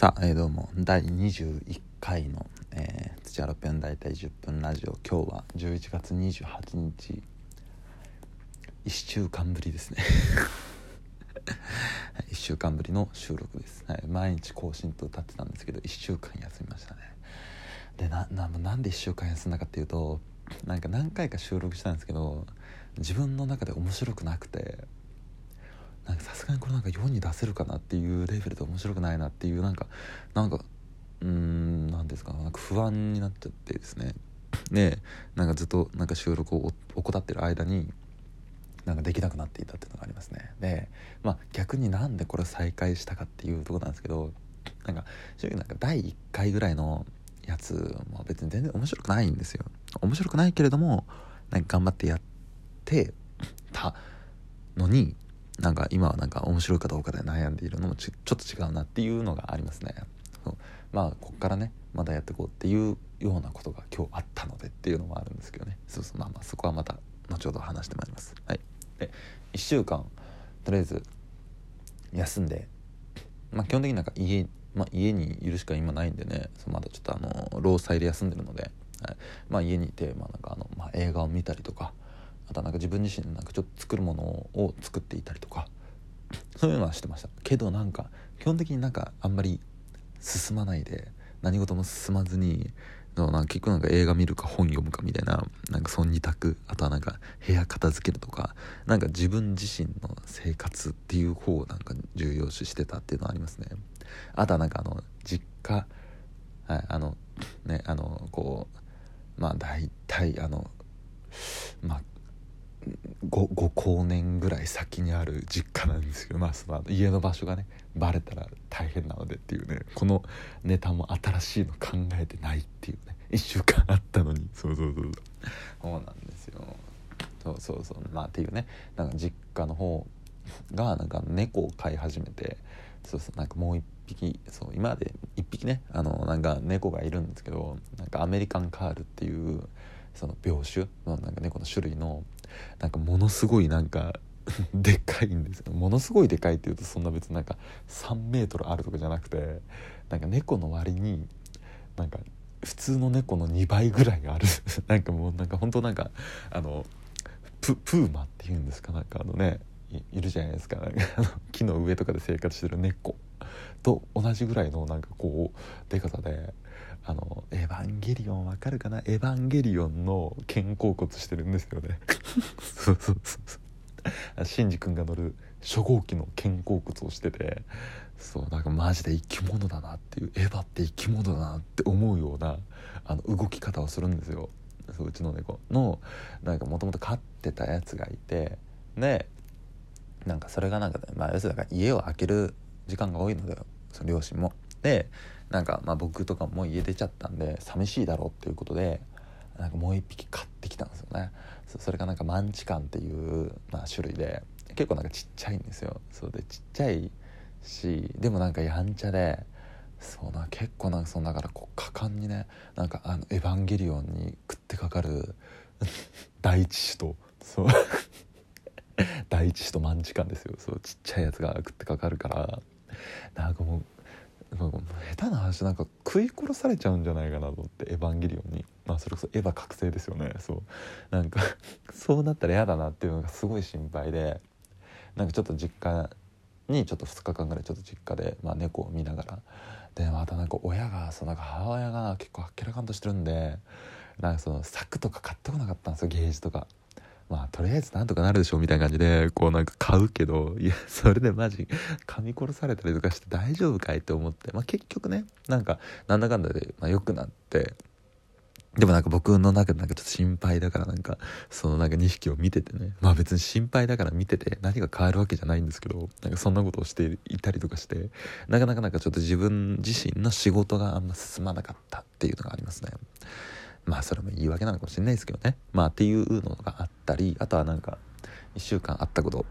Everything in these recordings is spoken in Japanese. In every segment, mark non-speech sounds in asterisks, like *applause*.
さあ、えー、どうも。第21回の、えー、土屋6分大体10分ラジオ。今日は11月28日。1週間ぶりですね。*laughs* 1週間ぶりの収録です、はい、毎日更新と歌ってたんですけど1週間休みましたね。でなななんで1週間休んだかっていうとなんか何回か収録したんですけど自分の中で面白くなくてさすがにこれなんか世に出せるかなっていうレベルで面白くないなっていうなんかなんかうん何ですかなんか不安になっちゃってですね。でなんかずっとなんか収録を怠ってる間になんかできなくなっていたっていうのがありますね。でまあ逆になんでこれ再開したかっていうとこなんですけどなんか正直なんか第1回ぐらいのやつも別に全然面白くないんですよ。面白くないけれどもなんか頑張ってやってたのになんか今はなんか面白いかどうかで悩んでいるのもちょっと違うなっていうのがありますね。そう。まあこっからねまだやっていこうっていうようなことが今日あったのでっていうのもあるんですけどね。そうそう。まあまあそこはまた後ほど話してまいります。はい。で1週間とりあえず休んでまあ基本的になんか家,、まあ、家にいるしか今ないんでね。まだちょっとあの労災で休んでるので、はい、まあ家にいて、まあ、なんかあの、まあ、映画を見たりとかあとはなんか自分自身なんかちょっと作るものを作っていたりとか *laughs* そういうのはしてました。けどなんか基本的になんかあんまり進まないで何事も進まずになんか結局なんか映画見るか本読むかみたいななんかその2択あとはなんか部屋片付けるとかなんか自分自身の生活っていう方をなんか重要視してたっていうのはありますね。あとはなんかあの実家はいあのねあのこうまあ大体あのまあ 5, 5光年ぐらい先にある実家なんですけど、まあ、その家の場所がねバレたら大変なのでっていうねこのネタも新しいの考えてないっていうね1週間あったのに。そうそうそうそう。なんですよ。そうそうそう。まあっていうねなんか実家の方がなんか猫を飼い始めてそうそうなんかもう一匹そう今まで1匹ねあのなんか猫がいるんですけどなんかアメリカンカールっていうその病種のなんか猫の種類のなんかものすごいなんか *laughs* でっかいんですよ。ものすごいでかいっていうとそんな別になんか3メートルあるとかじゃなくてなんか猫の割になんか普通の猫の2倍ぐらいある。*laughs* なんかもうなんか本当なんかあのプーマっていうんですか？なんかあのねいるじゃないですか。なんか *laughs* 木の上とかで生活してる猫。と同じぐらいのなんかこうでかさであのエヴァンゲリオンわかるかな？エヴァンゲリオンの肩甲骨してるんですよね。そうそうそうそうシンジ君が乗る初号機の肩甲骨をしててそうなんかマジで生き物だなっていうエヴァって生き物だなって思うようなあの動き方をするんですよ。そううちの猫のなんかもともと飼ってたやつがいてでなんかそれがなんか、ねまあ、要するに家を空ける時間が多いのでその両親も。でなんかまあ僕とかも家出ちゃったんで寂しいだろうっていうことでなんかもう一匹買ってきたんですよね。それがなんかマンチカンっていう、まあ、種類で結構なんかちっちゃいんですよ。そうでちっちゃいしでもなんかやんちゃでそうな結構なんかそのだからこう果敢にねなんかあのエヴァンゲリオンに食ってかかる *laughs* 第一子とそう *laughs* 第一子とマンチカンですよ。そうちっちゃいやつが食ってかかるからなんかもう下手な話なんか食い殺されちゃうんじゃないかなと思って「エヴァンゲリオンに」まあそれこそエヴァ覚醒ですよね。そう。なんか *laughs* そうなったら嫌だなっていうのがすごい心配でなんかちょっと実家にちょっと2日間ぐらいちょっと実家で、まあ、猫を見ながら。でまたなんか親がそのなんか母親が結構あっけらかんとしてるんでなんかその柵とか買ってこなかったんですよゲージとか。まあとりあえずなんとかなるでしょうみたいな感じでこうなんか買うけどいやそれでマジ噛み殺されたりとかして大丈夫かいって思って、まあ、結局ねなんかなんだかんだで、まあ、良くなって。でもなんか僕の中でなんかちょっと心配だからなんかそのなんか2匹を見ててね。まあ別に心配だから見てて何が変わるわけじゃないんですけどなんかそんなことをしていたりとかして。なかなかなんかちょっと自分自身の仕事があんま進まなかったっていうのがありますね。まあそれも言い訳なのかもしれないですけどね。まあっていうのがあったりあとはなんか1週間あったこと、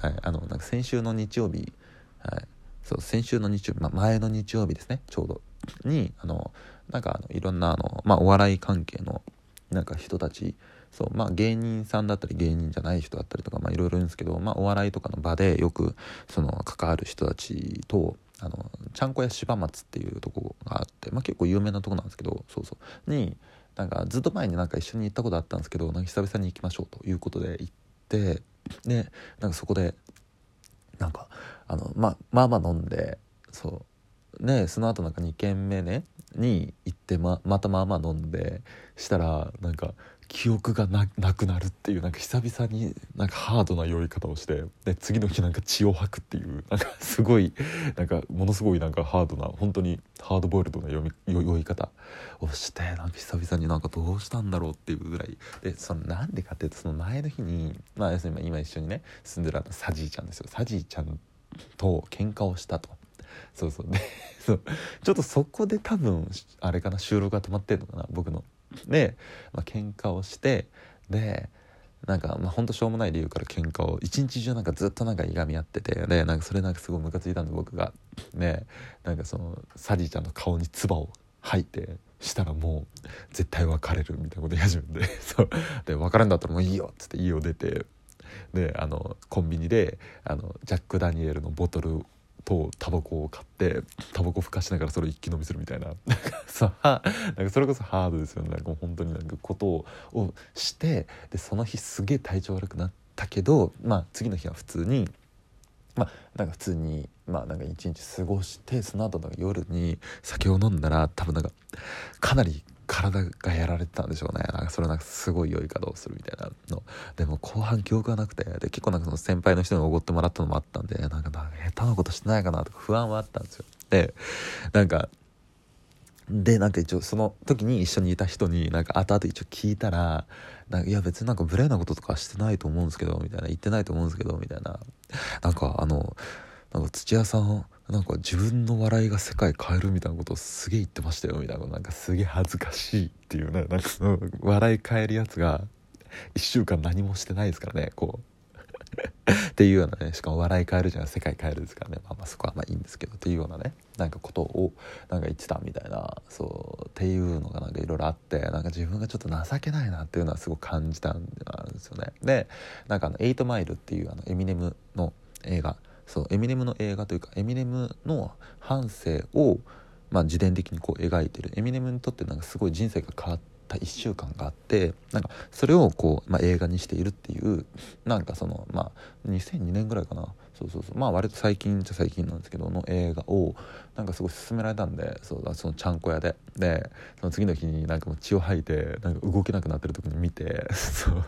はい、あのなんか先週の日曜日、はい、そう先週の日曜日、まあ、前の日曜日ですね。ちょうど。にあのなんかあのいろんなあの、まあ、お笑い関係のなんか人たち。そうまあ芸人さんだったり芸人じゃない人だったりとかいろいろいるんですけど、まあ、お笑いとかの場でよくその関わる人たちとあのちゃんこ屋柴松っていうとこがあって、まあ、結構有名なとこなんですけどそうそう。になんかずっと前になんか一緒に行ったことあったんですけどなんか久々に行きましょうということで行ってでなんかそこでなんかあの、まあ、まあまあ飲んでそうねその後なんか2軒目ねに行ってままたまあまあ飲んでしたらなんか記憶がなくなるっていうなんか久々になんかハードな酔い方をしてで次の日なんか血を吐くっていうなんかすごいなんかものすごいなんかハードな本当にハードボイルドな酔い方をしてなんか久々になんかどうしたんだろうっていうぐらい。でそのなんでかっていうとその前の日にまあ要するに今一緒にね住んでるあのサジーちゃんですよ。サジーちゃんと喧嘩をしたと。そうそう。でそうちょっとそこで多分あれかな収録が止まってんのかな僕の。で、まあ、喧嘩をしてでなんか、まあ、ほんとしょうもない理由から喧嘩を一日中なんかずっとなんかいがみ合っててでなんかそれなんかすごいムカついたんで僕が。ねなんかそのサジーちゃんの顔に唾を吐いてしたらもう絶対別れるみたいなこと言い始めて *laughs* そう。で別れんだったらもういいよっつって家を出てであのコンビニであのジャック・ダニエルのボトルとタバコを買ってタバコふかしながらそれを一気飲みするみたいな。なんかさなんかそれこそハードですよね。なんか本当になんかことをしてでその日すげえ体調悪くなったけどまあ次の日は普通にまあなんか普通にまあなんか一日過ごしてその後の夜に酒を飲んだら多分なんかかなり体がやられてたんでしょうね。なんかそれなんかすごい良い稼働するみたいなの。でも後半記憶がなくてで結構なんかその先輩の人におごってもらったのもあったんでなんかなんか下手なことしてないかなとか不安はあったんですよ。でなんかでなんか一応その時に一緒にいた人になんか後々一応聞いたらなんかいや別になんか無礼なこととかしてないと思うんですけどみたいな言ってないと思うんですけどみたいな。なんかあのなんか土屋さんなんか自分の笑いが世界変えるみたいなことをすげえ言ってましたよみたいな。なんかすげえ恥ずかしいっていうね。なんかその笑い変えるやつが1週間何もしてないですからねこう。*laughs* っていうようなねしかも笑い変えるじゃん世界変えるですからね。まあまあそこはまあいいんですけどっていうようなねなんかことをなんか言ってたみたいなそうっていうのがなんかいろいろあってなんか自分がちょっと情けないなっていうのはすごく感じたんですよね。でなんかあの「エイトマイル」っていうあのエミネムの映画そうエミネムの映画というかエミネムの半生を、まあ、自伝的にこう描いてる。エミネムにとってなんかすごい人生が変わっった1週間があってなんかそれをこう、まあ、映画にしているっていうなんかそのまあ2002年ぐらいかな。そうそうそう。まあ割と最近じゃ最近なんですけどの映画をなんかすごい勧められたんでそうだそのちゃんこ屋で。でその次の日になんかもう血を吐いてなんか動けなくなってる時に見て *laughs* そう。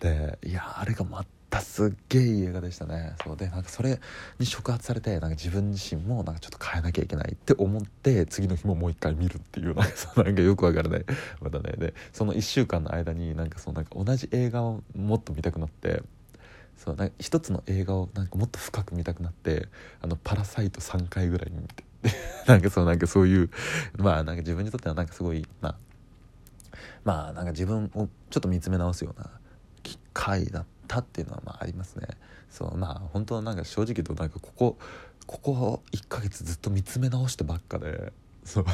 でいやあれが全たすっげえいい映画でしたね。そう。でなんかそれに触発されてなんか自分自身もなんかちょっと変えなきゃいけないって思って次の日ももう一回見るっていうなんかなんかよくわからない。またね。でその1週間の間になんかそのなんか同じ映画をもっと見たくなってそうなんか一つの映画をなんかもっと深く見たくなってあのパラサイト3回ぐらいに見て。*laughs* なんかそうなんかそういうまあなんか自分にとってはなんかすごいまあまあなんか自分をちょっと見つめ直すような機会だったっていうのはまあありますね。そうまあ本当なんか正直言うとなんかここここ1ヶ月ずっと見つめ直してばっかでそう。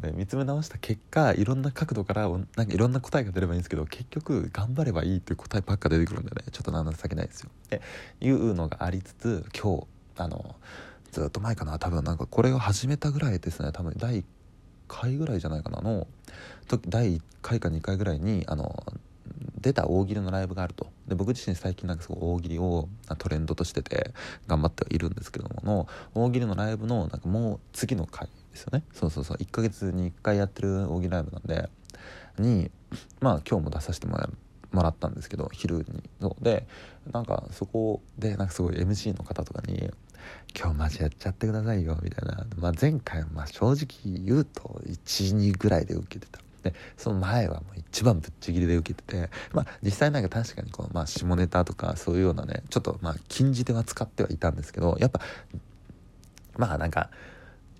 で *laughs* 見つめ直した結果いろんな角度からなんかいろんな答えが出ればいいんですけど結局頑張ればいいっていう答えばっか出てくるんでねちょっと情けないですよ。っていうのがありつつ今日あのずっと前かな多分なんかこれを始めたぐらいですね。多分第1回ぐらいじゃないかなの第1回か2回ぐらいにあの出た大喜利のライブがあると。で僕自身最近なんかすごい大喜利をトレンドとしてて頑張ってはいるんですけどもの大喜利のライブのなんかもう次の回ですよね。そうそうそう。1ヶ月に1回やってる大喜利ライブなんでにまあ今日も出させてもらもらったんですけど昼にそうでなんかそこでなんかすごい MC の方とかに「今日マジやっちゃってくださいよ」みたいな、まあ、前回まあ正直言うと12ぐらいで受けてた。でその前はもう一番ぶっちぎりで受けててまあ実際なんか確かにこう、まあ、下ネタとかそういうようなねちょっとまあ禁じ手は使ってはいたんですけどやっぱまあなんか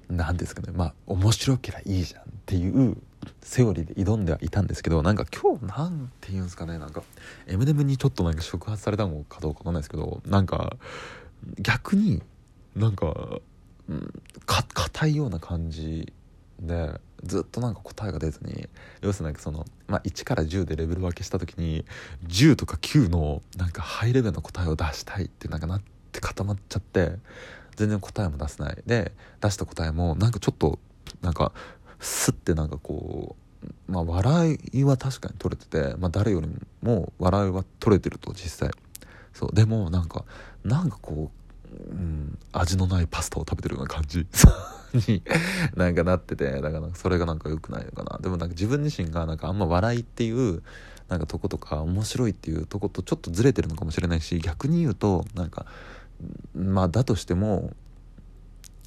なんですかねまあ面白けりゃいいじゃんっていうセオリーで挑んではいたんですけどなんか今日なんて言うんですかねなんかエムネムにちょっとなんか触発されたのかどうかわかんないですけどなんか逆になんか硬いような感じでずっとなんか答えが出ずに要するにその、まあ、1から10でレベル分けした時に10とか9のなんかハイレベルの答えを出したいってなんかなって固まっちゃって全然答えも出せない。で出した答えもなんかちょっとなんかスッてなんかこうまあ笑いは確かに取れてて、まあ、誰よりも笑いは取れてると実際。そうでもなんかなんかこううん、味のないパスタを食べてるような感じ。*laughs* になんかなっててだからそれがなんか良くないのかな。でもなんか自分自身がなんかあんま笑いっていうなんかとことか面白いっていうとことちょっとずれてるのかもしれないし逆に言うとなんかまあだとしても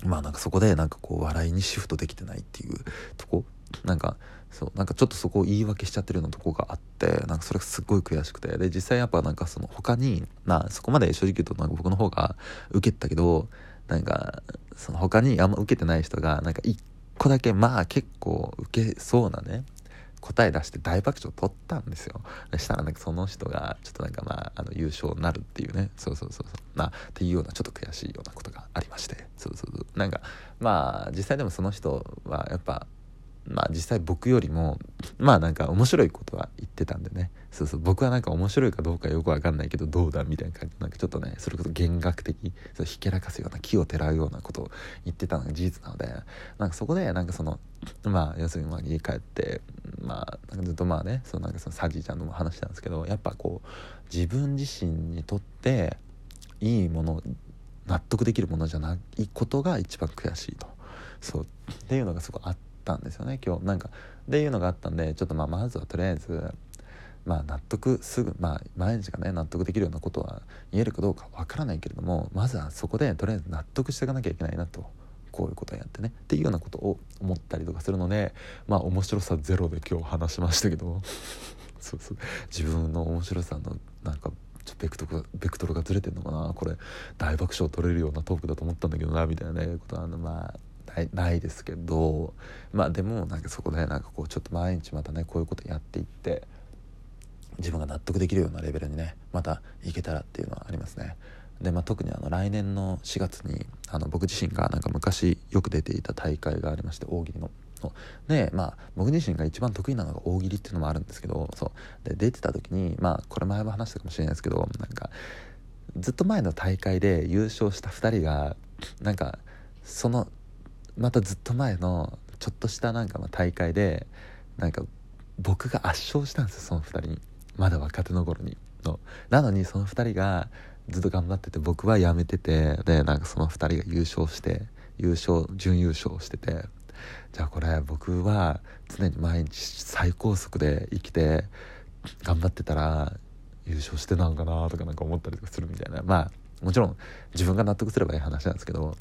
まあなんかそこでなんかこう笑いにシフトできてないっていうとこ。なんかそうなんかちょっとそこを言い訳しちゃってるようなとこがあってなんかそれがすごい悔しくて。で実際やっぱなんかその他にまあそこまで正直言うとなんか僕の方が受けたけどなんかその他にあんま受けてない人がなんか一個だけまあ結構受けそうなね答え出して大爆笑取ったんですよ。したらなんかその人がちょっとなんかまああの優勝になるっていうね。そうそうそうそう。まあっていうようなちょっと悔しいようなことがありまして。そうそうそう。なんかまあ実際でもその人はやっぱまあ実際僕よりもまあなんか面白いことは言ってたんでね。そうそう。僕はなんか面白いかどうかよくわかんないけどどうだみたいな感じ。なんかちょっとねそれこそ弦楽的。そうひけらかすような木をてらうようなことを言ってたのが事実なので。なんかそこでなんかそのまあ要するにまあ家帰ってまあなんかずっとまあねそうなんかそのサジーちゃんのも話したんですけどやっぱこう自分自身にとっていいもの納得できるものじゃないことが一番悔しいと。そう。っていうのがすごいあってたんですよね今日。なんかっていうのがあったんでちょっとまあまずはとりあえずまあ納得すぐまあ毎日がね納得できるようなことは言えるかどうかわからないけれどもまずはそこでとりあえず納得していかなきゃいけないなとこういうことをやってねっていうようなことを思ったりとかするのでまあ面白さゼロで今日話しましたけど *laughs* そうそう。自分の面白さのなんかちょベクトルベクトルがずれてんのかな。これ大爆笑取れるようなトークだと思ったんだけどなみたいなことはまあないですけどまあでもなんかそこでなんかこうちょっと毎日またねこういうことやっていって自分が納得できるようなレベルにねまたいけたらっていうのはありますね。でまあ、特にあの来年の4月にあの僕自身がなんか昔よく出ていた大会がありまして大喜利の。でまあ僕自身が一番得意なのが大喜利っていうのもあるんですけどそうで出てた時にまあこれ前も話したかもしれないですけどなんかずっと前の大会で優勝した2人がなんかそのまたずっと前のちょっとしたなんかま大会でなんか僕が圧勝したんですよその2人に。まだ若手の頃に。のなのにその2人がずっと頑張ってて僕は辞めててでなんかその2人が優勝して優勝準優勝しててじゃあこれ僕は常に毎日最高速で生きて頑張ってたら優勝してなんかなとかなんか思ったりとかするみたいな。まあもちろん自分が納得すればいい話なんですけど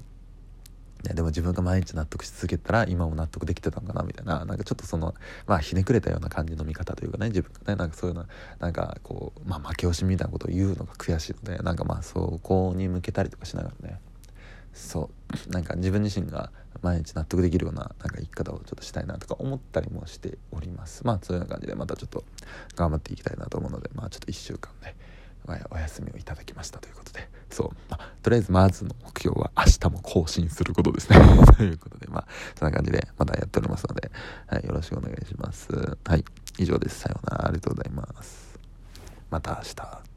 ね、でも自分が毎日納得し続けたら今も納得できてたんかなみたいな。なんかちょっとそのまあひねくれたような感じの見方というかね自分がね。なんかそういうのなんかこう、まあ、負け惜しみみたいなことを言うのが悔しいのでなんかまあそこに向けたりとかしながらね。そう。なんか自分自身が毎日納得できるようななんか生き方をちょっとしたいなとか思ったりもしております。まあそういうような感じでまたちょっと頑張っていきたいなと思うのでまあちょっと1週間ねお休みをいただきましたということで。そう、まあ、とりあえずまずの目標は明日も更新することですね。*laughs* ということでまあそんな感じでまたやっておりますので、はい、よろしくお願いします。はい以上です。さようなら。ありがとうございます。また明日。